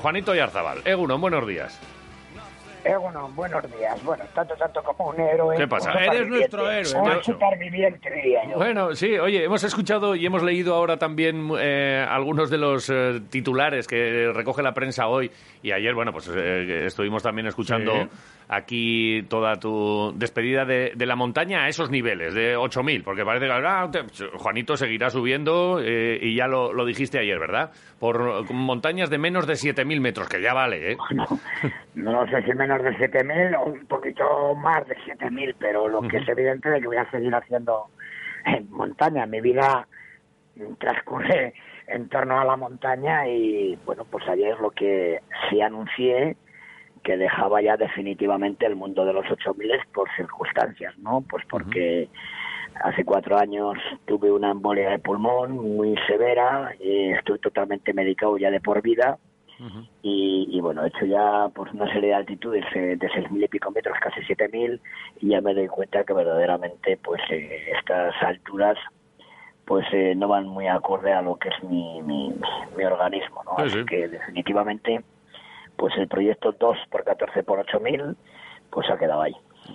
Juanito Yarzabal, Egunon, buenos días. Egunon, buenos días. Bueno, tanto, tanto como un héroe. ¿Qué pasa? Eres nuestro héroe, Un superviviente, diría yo. Bueno, sí, oye, hemos escuchado y hemos leído ahora también eh, algunos de los eh, titulares que recoge la prensa hoy y ayer, bueno, pues eh, estuvimos también escuchando Sí. Aquí toda tu despedida de, de la montaña a esos niveles, de 8.000, porque parece que ah, te- Juanito seguirá subiendo eh, y ya lo, lo dijiste ayer, ¿verdad? Por montañas de menos de 7.000 metros, que ya vale, ¿eh? No sé si menos de 7.000 o un poquito más de 7.000, pero lo que es evidente es que voy a seguir haciendo en montaña. Mi vida transcurre en torno a la montaña y, bueno, pues ayer lo que sí anuncié que dejaba ya definitivamente el mundo de los 8.000 por circunstancias, ¿no? Pues porque hace cuatro años tuve una embolia de pulmón muy severa y estoy totalmente medicado ya de por vida y, y, bueno, he hecho ya pues una serie de altitudes eh, de seis mil y pico metros, casi siete mil, y ya me doy cuenta que verdaderamente pues eh, estas alturas pues eh, no van muy acorde a lo que es mi, mi, mi organismo, ¿no? Sí, Así sí. que definitivamente pues el proyecto 2 por 14 por 8000 pues ha quedado ahí.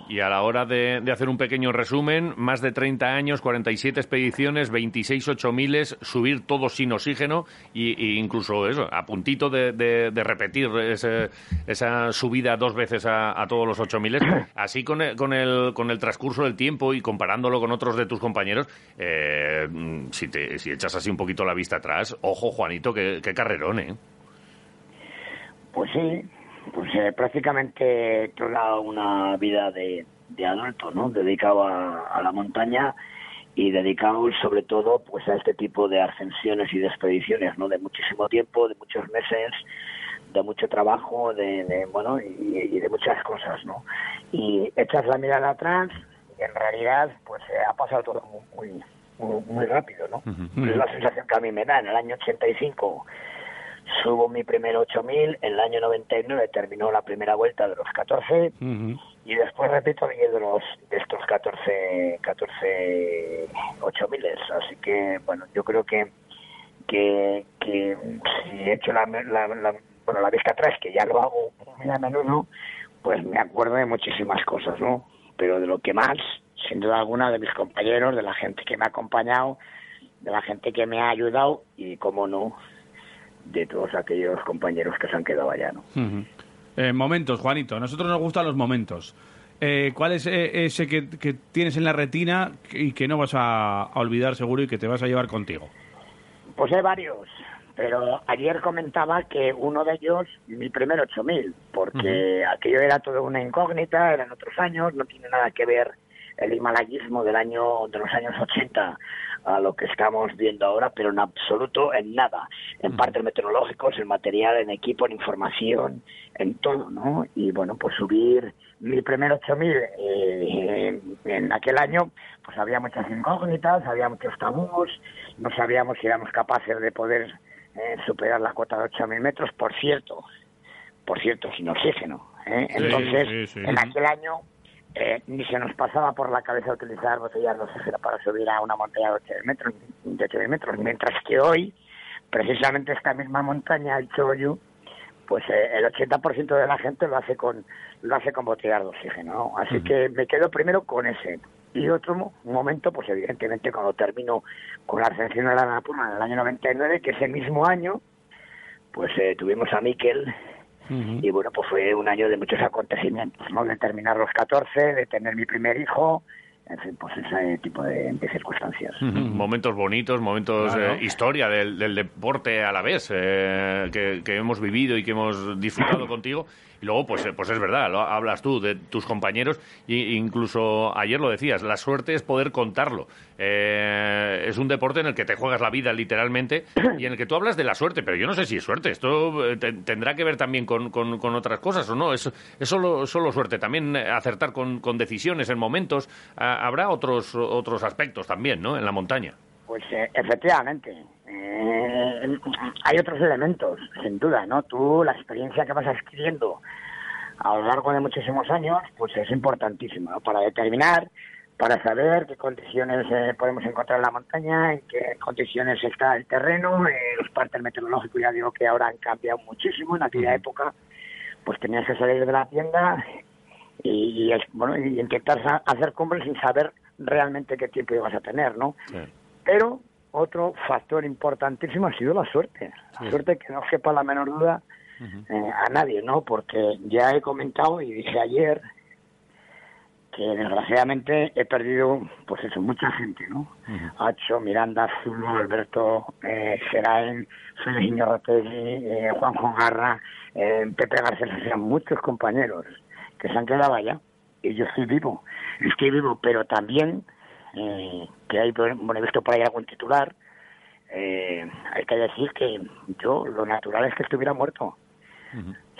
Y a la hora de, de hacer un pequeño resumen, más de 30 años, 47 expediciones, 26 8000, subir todo sin oxígeno y, y incluso eso, a puntito de, de- de repetir ese- esa subida dos veces a, a todos los 8000. Así con el, con, el, con el transcurso del tiempo y comparándolo con otros de tus compañeros, eh, si, te, si echas así un poquito la vista atrás, ojo Juanito, qué, qué carrerón, ¿eh? Pues sí, pues eh, prácticamente toda una vida de, de adulto, ¿no? Dedicado a, a la montaña y dedicado sobre todo pues a este tipo de ascensiones y de expediciones, ¿no? De muchísimo tiempo, de muchos meses, de mucho trabajo, de, de, bueno y, y de muchas cosas, ¿no? Y echas la mirada atrás y en realidad pues eh, ha pasado todo muy muy, muy rápido, ¿no? Es la sensación que a mí me da. En el año 85 subo mi primer 8000, en el año 99 terminó la primera vuelta de los 14 y después repito 10 de los de estos 14 14 8000 así que bueno yo creo que que, que si he hecho la, la, la- bueno la vista atrás que ya lo hago muy a menudo pues me acuerdo de muchísimas cosas no pero de lo que más sin duda alguna de mis compañeros de la gente que me ha acompañado de la gente que me ha ayudado y como no de todos aquellos compañeros que se han quedado allá no Eh, momentos, Juanito. A nosotros nos gustan los momentos. Eh, ¿Cuál es eh, ese que, que tienes en la retina y que no vas a, a olvidar seguro y que te vas a llevar contigo? Pues hay varios, pero ayer comentaba que uno de ellos, mi primer 8000, porque aquello era todo una incógnita, eran otros años, no tiene nada que ver el himalayismo del año de los años 80 a lo que estamos viendo ahora, pero en absoluto en nada, en partes meteorológicos, en material, en equipo, en información, en todo, ¿no? Y bueno, pues subir mi primer 8000 eh, en aquel año, pues había muchas incógnitas, había muchos tabús, no sabíamos si éramos capaces de poder eh, superar la cota de 8000 metros, por cierto, por cierto, sin oxígeno. ¿eh? Sí, Entonces, sí, sí. en aquel año eh, ni se nos pasaba por la cabeza utilizar botellas de oxígeno para subir a una montaña de 8.000 metros, de 8.000 metros, mientras que hoy, precisamente esta misma montaña, el Choyu, pues eh, el 80% de la gente lo hace con lo hace con botellas de oxígeno. ¿no? Así que me quedo primero con ese. Y otro mo- momento, pues evidentemente cuando termino con la ascensión de la Annapurna en el año 99, que ese mismo año, pues eh, tuvimos a Miquel y bueno, pues fue un año de muchos acontecimientos, ¿no? De terminar los 14, de tener mi primer hijo, en fin, pues ese tipo de, de circunstancias. Momentos bonitos, momentos, Claro. eh, historia del, del deporte a la vez eh, que, que hemos vivido y que hemos disfrutado contigo. Y luego, pues, eh, pues es verdad, lo hablas tú de tus compañeros e incluso ayer lo decías, la suerte es poder contarlo. Eh, es un deporte en el que te juegas la vida literalmente y en el que tú hablas de la suerte, pero yo no sé si es suerte. Esto eh, te- tendrá que ver también con, con- otras cosas o no. Es, es solo, solo suerte. También eh, acertar con, con decisiones en momentos. Ah, habrá otros, otros aspectos también, ¿no? En la montaña. Pues eh, efectivamente, eh, hay otros elementos, sin duda, ¿no? Tú, la experiencia que vas adquiriendo a lo largo de muchísimos años, pues es importantísima ¿no? para determinar para saber qué condiciones eh, podemos encontrar en la montaña, en qué condiciones está el terreno, eh, los partes meteorológicos ya digo que ahora han cambiado muchísimo, en aquella época pues tenías que salir de la tienda y, bueno y intentar hacer cumbres sin saber realmente qué tiempo ibas a tener, ¿no? Pero otro factor importantísimo ha sido la suerte, la suerte que no sepa la menor duda eh, a nadie, ¿no? Porque ya he comentado y dije ayer que desgraciadamente he perdido, pues eso, mucha gente, ¿no? Hacho, Miranda, Zulo, Alberto, eh, Seraen, Félix eh, Juanjo Garra, eh, Pepe García, sean muchos compañeros que se han quedado allá y yo estoy vivo, estoy vivo, pero también eh, que hay, bueno, he visto por ahí algún titular, eh, hay que decir que yo lo natural es que estuviera muerto.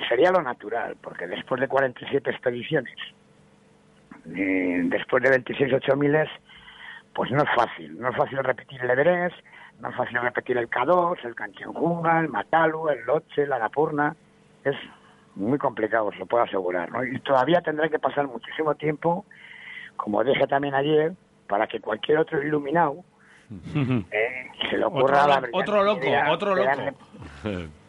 Sería lo natural, porque después de 47 expediciones, eh, después de 26 8000 pues no es fácil. No es fácil repetir el Everest, no es fácil repetir el K2, el Kanchenjunga, el Matalu, el Loche, la Napurna. Es muy complicado, os lo puedo asegurar. ¿no? Y todavía tendrá que pasar muchísimo tiempo, como dije también ayer, para que cualquier otro iluminado eh, se le ocurra otro, la otro loco, otro loco.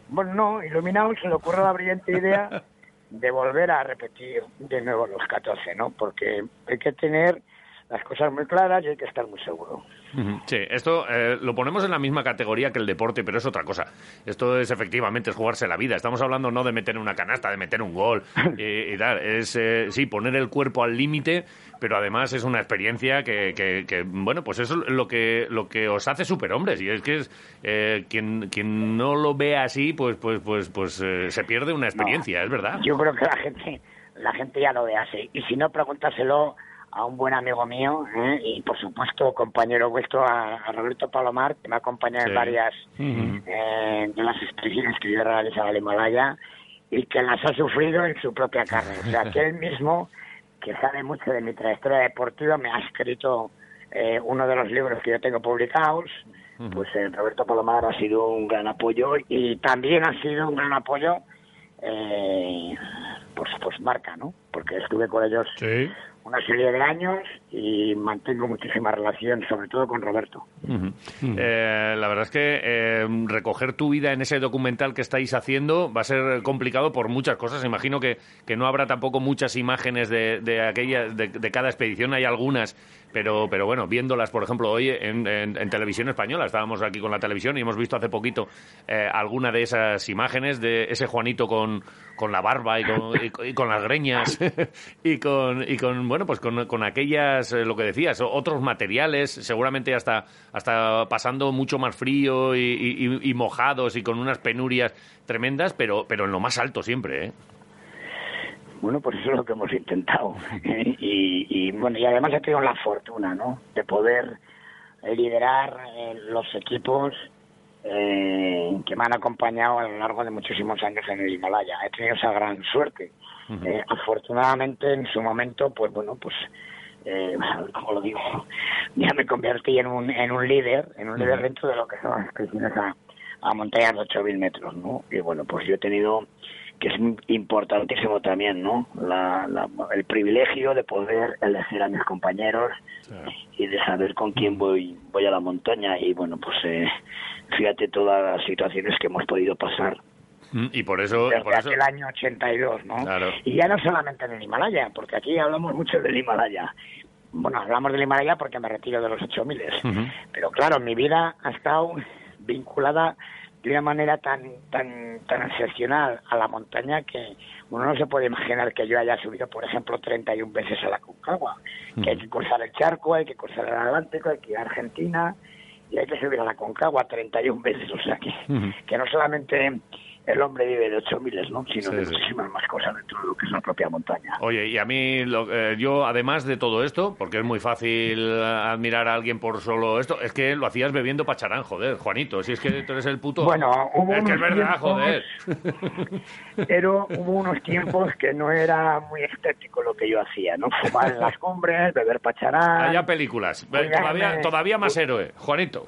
bueno, no, iluminado se le ocurra la brillante idea de volver a repetir de nuevo los 14, ¿no? Porque hay que tener las cosas muy claras y hay que estar muy seguro. Sí, esto eh, lo ponemos en la misma categoría que el deporte, pero es otra cosa. Esto es efectivamente es jugarse la vida. Estamos hablando no de meter una canasta, de meter un gol y, tal. Es, eh, sí, poner el cuerpo al límite, pero además es una experiencia que, que, bueno, pues eso es lo que, lo que os hace superhombres. Y es que es, eh, quien, quien no lo ve así, pues, pues, pues, pues se pierde una experiencia, es verdad. Yo creo que la gente, la gente ya lo ve así. Y si no, pregúntaselo a un buen amigo mío ¿eh? y por supuesto compañero vuestro a, Roberto Palomar que me ha acompañado en varias eh, de las expediciones que yo he realizado al Himalaya y que las ha sufrido en su propia carne. O sea, que él mismo, que sabe mucho de mi trayectoria deportiva, me ha escrito eh, uno de los libros que yo tengo publicados. Pues Roberto Palomar ha sido un gran apoyo y también ha sido un gran apoyo, pues, pues marca, ¿no? Porque estuve con ellos sí una serie de años y mantengo muchísima relación, sobre todo con Roberto. Eh, la verdad es que eh, recoger tu vida en ese documental que estáis haciendo va a ser complicado por muchas cosas. Imagino que, que no habrá tampoco muchas imágenes de, de, aquella, de, cada expedición, hay algunas, pero, pero bueno, viéndolas, por ejemplo, hoy en, en, televisión española, estábamos aquí con la televisión y hemos visto hace poquito eh, alguna de esas imágenes de ese Juanito con, con la barba y con, y, con las greñas y con, y con bueno, pues con, con aquellas, eh, lo que decías, otros materiales, seguramente hasta, hasta pasando mucho más frío y, mojados y con unas penurias tremendas, pero, pero en lo más alto siempre, ¿eh? Bueno, pues eso es lo que hemos intentado. y, bueno, y además he tenido la fortuna, ¿no? De poder liderar eh, los equipos eh, que me han acompañado a lo largo de muchísimos años en el Himalaya. He tenido esa gran suerte. Eh, afortunadamente, en su momento, pues bueno, pues eh, como lo digo, ya me convertí en un, en un líder, en un líder dentro de lo que son las expediciones a, a montañas de 8.000 metros, ¿no? Y bueno, pues yo he tenido, que es importantísimo también, ¿no? La, el privilegio de poder elegir a mis compañeros y de saber con quién voy, voy a la montaña y bueno, pues eh, fíjate todas las situaciones que hemos podido pasar. Mm, y por eso... Desde el año 82, ¿no? Y ya no solamente en el Himalaya, porque aquí hablamos mucho del Himalaya. Bueno, hablamos del Himalaya porque me retiro de los 8000. Pero claro, mi vida ha estado vinculada de una manera tan tan tan excepcional a la montaña que uno no se puede imaginar que yo haya subido, por ejemplo, 31 veces a la Concagua. Que hay que cruzar el charco, hay que cruzar el Atlántico, hay que ir a Argentina, y hay que subir a la Concagua 31 veces, o sea que, que no solamente el hombre vive de ocho miles, ¿no? sino de muchísimas más cosas dentro de lo que es la propia montaña. Oye, y a mí, eh, yo además de todo esto, porque es muy fácil admirar a alguien por solo esto, es que lo hacías bebiendo pacharán, joder, Juanito, si es que tú eres el puto... Bueno, hubo es que es verdad, joder. Pero hubo unos tiempos que no era muy estético lo que yo hacía, ¿no? Fumar en las cumbres, beber pacharán... Haya películas, todavía, todavía más héroe, Juanito.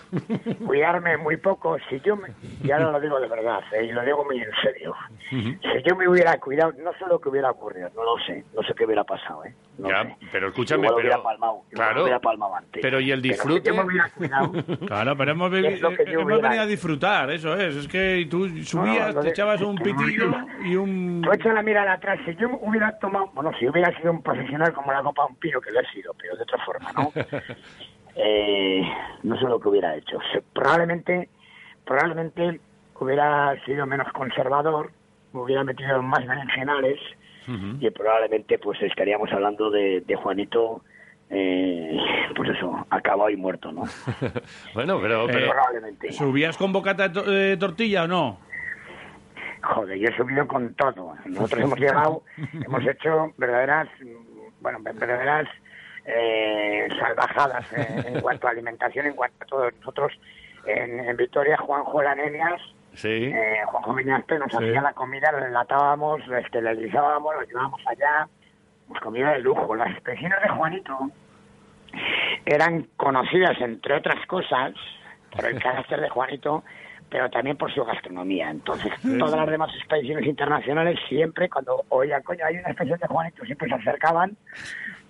Cuidarme muy poco, si yo, me, ya no lo digo de verdad, ¿eh? y lo digo muy en serio. Si yo me hubiera cuidado, no sé lo que hubiera ocurrido, no lo sé, no sé qué hubiera pasado, ¿eh? No Ya, sé. pero escúchame, Igual pero- hubiera palmado, igual claro. hubiera palmado antes. Pero ¿y el si disfrute? yo me hubiera cuidado, Claro, pero hemos, yo hemos venido a disfrutar, eso es. Es que tú subías, lo te de- echabas un pitillo no- y un... Tú echa la mirada atrás. Si yo hubiera tomado, bueno, si hubiera sido un profesional como la Copa de un Pino, que lo he sido, pero de otra forma, ¿no? Eh, no sé lo que hubiera hecho. Se- Probablemente, probablemente hubiera sido menos conservador, me hubiera metido más berenjenales y probablemente pues estaríamos hablando de, de Juanito, eh, pues eso, acabado y muerto, ¿no? Bueno, pero, pero Eh, probablemente. ¿Subías con bocata de to- de tortilla o no? Joder, yo he subido con todo. Nosotros hemos llegado, hemos hecho verdaderas, bueno, verdaderas eh, salvajadas eh, en cuanto a alimentación, en cuanto a todo. Nosotros en, en Vitoria, Juanjo Lanenias, sí. eh, Juanjo Viñaspe nos hacía la comida, la enlatábamos, la esterilizábamos, lo llevábamos allá, pues comida de lujo. Las expresiones de Juanito eran conocidas, entre otras cosas, por el carácter de Juanito, pero también por su gastronomía. Entonces, todas las demás expediciones internacionales siempre, cuando oían, coño, hay una expedición de Juanito, siempre se acercaban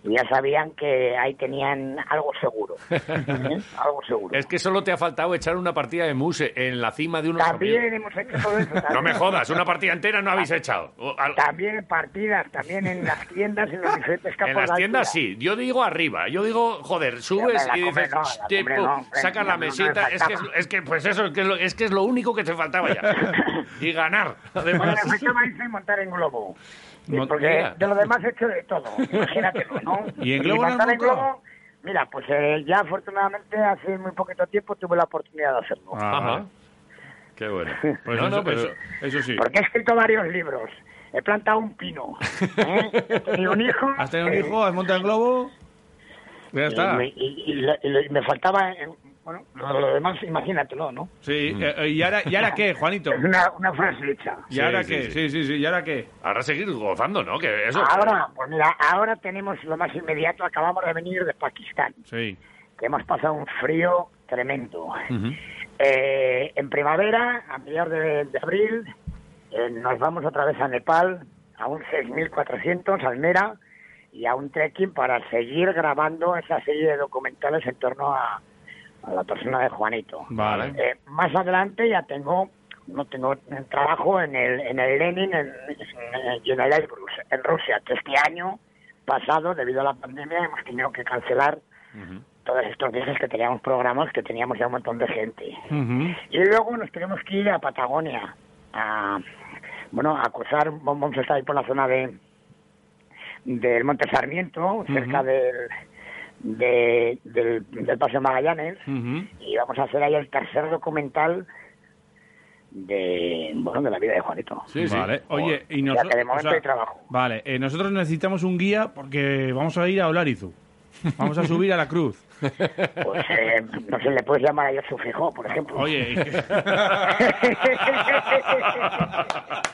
ya sabían que ahí tenían algo seguro. ¿eh? Algo seguro. Es que solo te ha faltado echar una partida de muse en la cima de unos También amigos. hemos hecho todo eso. No me jodas, una partida entera no habéis echado. También en partidas, también en las tiendas, en los diferentes campos En las de tiendas sí, yo digo arriba, yo digo, joder, subes y dices, sacas no, la mesita, es que, es, que pues eso, es que, es lo, es que es lo único que te faltaba ya. y ganar, Bueno, además. me faltaba irse y montar en globo. Y porque mira. de lo demás he hecho de todo, imagínatelo, ¿no? ¿Y en globo no montar en globo, mira, pues eh, ya afortunadamente hace muy poquito tiempo tuve la oportunidad de hacerlo. Ah, Ajá. Qué bueno. Pues no, eso, no, pero... eso, eso sí. Porque he escrito varios libros, he plantado un pino, ¿eh? he tenido un hijo... ¿Has tenido un eh, hijo? ¿Has montado en globo? Ya y está. me, y- y y y me faltaba, eh, bueno, lo, lo demás imagínatelo, ¿no? Sí. eh, ¿y, ahora, ¿Y ahora qué, Juanito? Es una, una frase hecha. ¿Y ahora Sí, qué? sí, Sí, sí, sí. ¿Y ahora qué? Ahora seguir gozando, ¿no? Que eso... Ahora, pues mira, ahora tenemos lo más inmediato, acabamos de venir de Pakistán, Sí. que hemos pasado un frío tremendo. Eh, en primavera, a mediados de, de abril, eh, nos vamos otra vez a Nepal, a un 6.400, Almera, y a un trekking para seguir grabando esa serie de documentales en torno a, a la persona de Juanito. Vale. Eh, más adelante ya tengo no tengo trabajo en el en el Lenin en, en- y en el Elbrus en Rusia que este año pasado debido a la pandemia hemos tenido que cancelar todos estos viajes que teníamos programados que teníamos ya un montón de gente y luego nos tenemos que ir a Patagonia a bueno a cruzar vamos a estar ahí por la zona de del Monte Sarmiento cerca del de- del, del Paseo Magallanes Ujú. y vamos a hacer ahí el tercer documental de bueno de la vida de Juanito. Sí, sí. Vale. Oye, y Ya nosotros... que de momento hay trabajo. Vale, eh, nosotros necesitamos un guía porque vamos a ir a Olarizu. Vamos a subir a la cruz. Pues eh, no sé, le puedes llamar a su fijo, por ejemplo. Oye,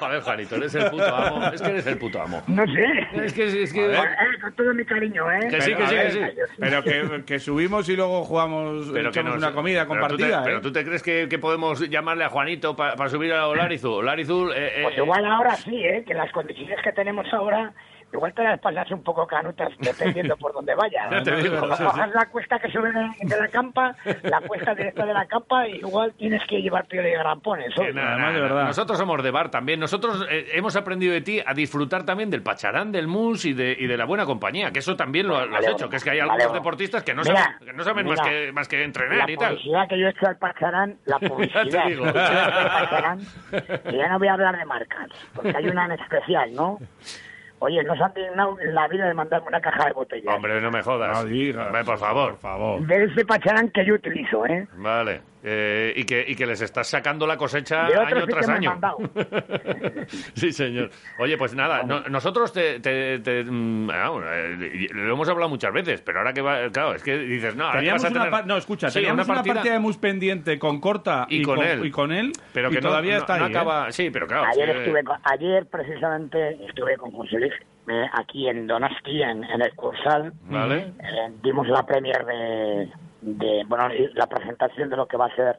Joder, Juanito, eres el puto amo. Es que eres el puto amo. no sé. Es que... Es que... Eh, con todo mi cariño, ¿eh? Que sí, que sí, que sí. pero que, que subimos y luego jugamos, Pero que nos- una comida pero tú te- compartida. Pero ¿eh? tú te crees que, que podemos llamarle a Juanito para subir a Olarizu. Olarizu... Eh, eh, Pues igual ahora sí, ¿eh? Que las condiciones que tenemos ahora, igual te las pasas un poco canutas dependiendo por donde vayas. Ya te digo, sí, la cuesta que sube de, de la campa, la cuesta directa de la campa, igual tienes que llevar pie de grampones. ¿oye? nada, nada, de verdad. Nosotros somos de bar también. Nosotros eh, hemos aprendido de ti a disfrutar también del pacharán, del mus y de, y de la buena compañía. Que eso también lo, lo has Vale, hecho. Que es que hay algunos vale. deportistas que no Mira, saben, que no saben más, que, más que La entrenar y tal. publicidad que yo he hecho al Pacharán, la publicidad digo. que yo he hecho al Pacharán, que ya no voy a hablar de marcas, porque hay una en especial, ¿no? Oye, nos han dignado en la vida de mandarme una caja de botellas. Hombre, no me jodas. No digas. Hombre, por favor. Por favor. De ese Pacharán que yo utilizo, ¿eh? Vale. Eh, y, que, y que les estás sacando la cosecha año tras año. sí, señor. Oye, pues nada, no- nosotros te, te- te- mm, ah, bueno, eh, lo hemos hablado muchas veces, pero ahora que va, claro, es que dices, no, ahora que Teníamos vas a una tener- no, escucha, Sí, teníamos una, partida, partida de mus pendiente con Corta Y con él. y con él, pero que todavía no, está no ahí. ¿eh? acaba. Sí, pero claro. Ayer estuve con- ayer precisamente estuve con José Luis eh, aquí en Donosti, en, en el Cursal. Vale. Eh, dimos la premier de, de, bueno, la presentación de lo que va a ser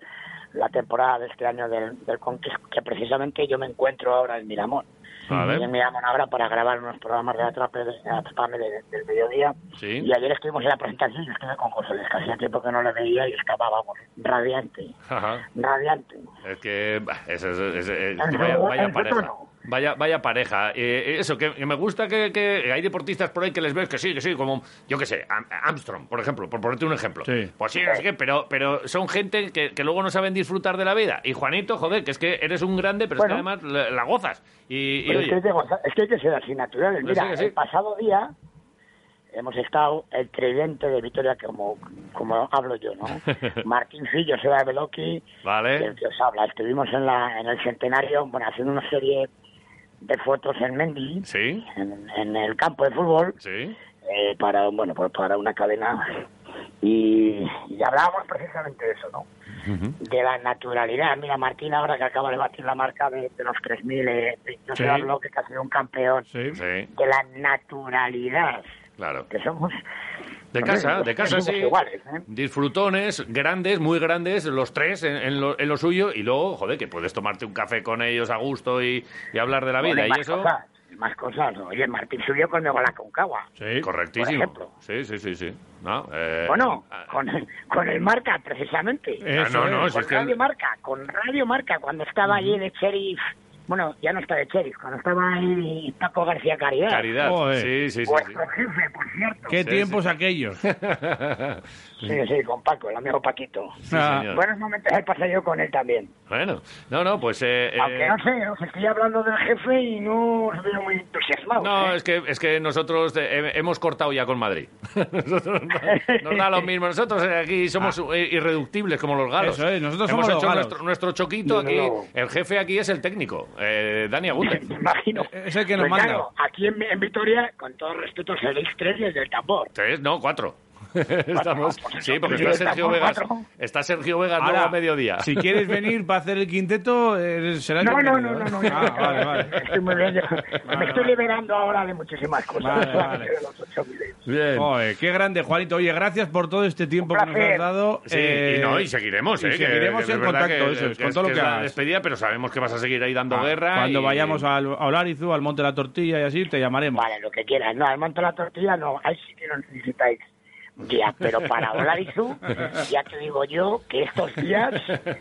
la temporada de este año del, del Conquist, que precisamente yo me encuentro ahora en Miramón. Vale. En Miramón ahora para grabar unos programas de Atrape, de, Atrapame de- del mediodía. Sí. Y ayer estuvimos en la presentación y yo estuve con José Luis, que hacía tiempo que no le veía y estaba, vamos, radiante, Ajá. radiante. Es que es- es- es- vaya, vaya pareja. Vaya, vaya pareja. Eh, eso, que, que me gusta que, que hay deportistas por ahí que les ves que sí, que sí, como, yo qué sé, Am- Armstrong, por ejemplo, por ponerte un ejemplo. Sí. Pues sí, no sé qué, pero, pero son gente que, que luego no saben disfrutar de la vida. Y Juanito, joder, que es que eres un grande, pero Bueno. es que además la, la gozas. Y, es, que oye, hay que, gozar- es que hay que ser así naturales. Pues Mira, sí, que sí. el pasado día hemos estado el tridente de Vitoria, como, como hablo yo, ¿no? Martín Fillo, Seba Beloki, Vale. el que os habla. Estuvimos en, la, en el centenario, bueno, haciendo una serie de fotos en Mendy, sí, en, en el campo de fútbol, sí. eh, para, bueno, pues para una cadena. Y, y hablábamos precisamente de eso, ¿no? De la naturalidad. Mira, Martín ahora que acaba de batir la marca de, de los 3.000, eh, yo Sí. sé hablo que ha sido un campeón de la naturalidad, claro. que somos... De no casa, de casa, sí. iguales, ¿eh? Disfrutones, grandes, muy grandes, los tres en, en lo, en lo suyo, y luego, joder, que puedes tomarte un café con ellos a gusto y, y hablar de la vida. y Y más eso, cosas, más cosas. Oye, Martín subió conmigo a la Concagua. Sí. correctísimo. por ejemplo. Sí, sí, sí, sí. No, eh, Bueno, ah, con, con el Marca, precisamente. Eso no, no, si con es que- Radio Marca, con Radio Marca, cuando estaba allí de sheriff, bueno, ya no está de sheriff, cuando estaba ahí Paco García Caridad. Caridad. Joder. Sí, sí, sí. sí. Vuestro jefe, por cierto. ¿Qué Sí, tiempos aquellos? Sí, sí, con Paco, el amigo Paquito. Ah, señor. Buenos momentos he pasado yo con él también. Bueno, no, no, pues... eh, Aunque eh, no sé, os estoy hablando del jefe y no os veo muy entusiasmados. No, ¿eh? es que, es que nosotros eh, hemos cortado ya con Madrid. Nosotros no- nos da lo mismo. Nosotros eh, aquí somos eh, irreductibles como los galos. Ah. Eso es, nosotros hemos somos los hecho galos. nuestro, nuestro choquito No, no, aquí. no. El jefe aquí es el técnico, eh, Dani Agúndez. Me imagino. Es el que nos Pues manda. claro, aquí en, en Vitoria, con todo respeto, seréis tres desde el tambor. Tres, no, cuatro. Estamos, pues sí, porque sí, está Sergio Vegas. Está Sergio Vegas a mediodía. Si quieres venir para hacer el quinteto, eh, serás No, no, no, no, ¿eh? no. Ah, vale, vale. Estoy muy bien. yo me estoy liberando ahora de muchísimas cosas. Bien. Qué grande, Juanito. Oye, gracias por todo este tiempo que nos has dado. Sí, Eh, y no, y seguiremos, y ¿eh? seguiremos que en contacto, que- eso con todo lo que hagas. despedida, pero sabemos que vas a seguir ahí dando Ah, guerra. Cuando y- vayamos a, a Olarizu, al Monte de la Tortilla y así, te llamaremos. Vale, lo que quieras. No, al monte de la tortilla no. Ahí sí que no necesitáis guía. Pero para Olarizu, ya te digo yo que estos días,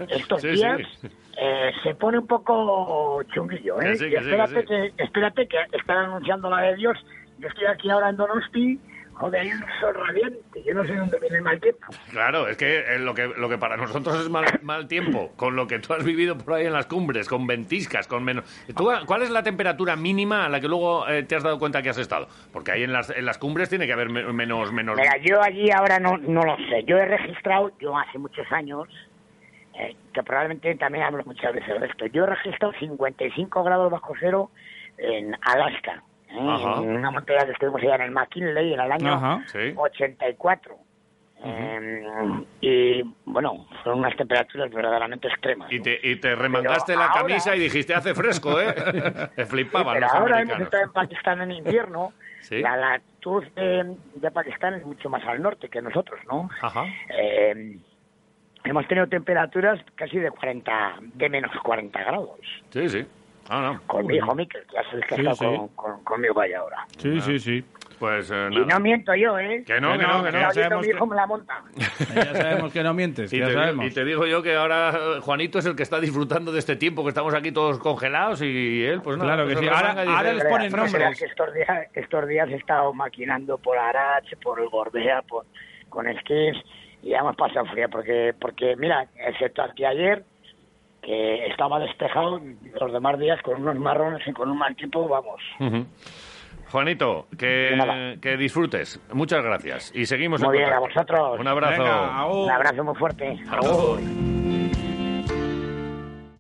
estos Sí, días, sí. eh, se pone un poco chunguillo, ¿eh? Que sí, Y que espérate, que, espérate que están anunciando la de Dios. Yo estoy aquí ahora en Donosti. Joder, hay un sol radiante. Yo no sé dónde viene el mal tiempo. Claro, es que eh, lo que lo que para nosotros es mal, mal tiempo, con lo que tú has vivido por ahí en las cumbres, con ventiscas, con menos... ¿Tú, ¿Cuál es la temperatura mínima a la que luego eh, te has dado cuenta que has estado? Porque ahí en las, en las cumbres tiene que haber me- menos... menos... Mira, yo allí ahora no, no lo sé. Yo he registrado, yo hace muchos años, eh, que probablemente también hablo muchas veces de esto, yo he registrado 55 grados bajo cero en Alaska. ¿Eh? Una montaña que estuvimos allá en el McKinley en el año Ajá. Sí. 84. Eh, y bueno, fueron unas temperaturas verdaderamente extremas. Y te, y te remangaste la ahora- camisa y dijiste, hace fresco, ¿eh? te flipaban Pero los ahora hemos estado en Pakistán en invierno. Sí. La latitud de, de Pakistán es mucho más al norte que nosotros, ¿no? Ajá. Eh, hemos tenido temperaturas casi de 40, de menos 40 grados. Sí, sí. Ah, no. Con mi hijo Miquel, que ya sabes que Sí, está sí. con, con- conmigo vaya ahora. Sí, sí, sí. Pues eh, Y no miento yo, ¿eh? Que no, Que que no, no, que no. Oyendo sabemos mi hijo que- me la monta. Ya sabemos que no mientes, Y ya te, sabemos. y te digo yo que ahora eh, Juanito es el que está disfrutando de este tiempo, que estamos aquí todos congelados y él, pues nada. Claro que pues sí. Ahora- ahora les ponen será nombres. que estos días, estos días he estado maquinando por Arach, por el Gorbea, por, con esquís, y ya hemos pasado frío, porque, porque mira, excepto aquí ayer, que estaba despejado, los demás días con unos marrones y con un mal tiempo, vamos. Juanito, que, disfrutes. Muchas gracias. Y seguimos Muy en bien, a vosotros. Un abrazo. Venga. Un abrazo muy fuerte. Agur.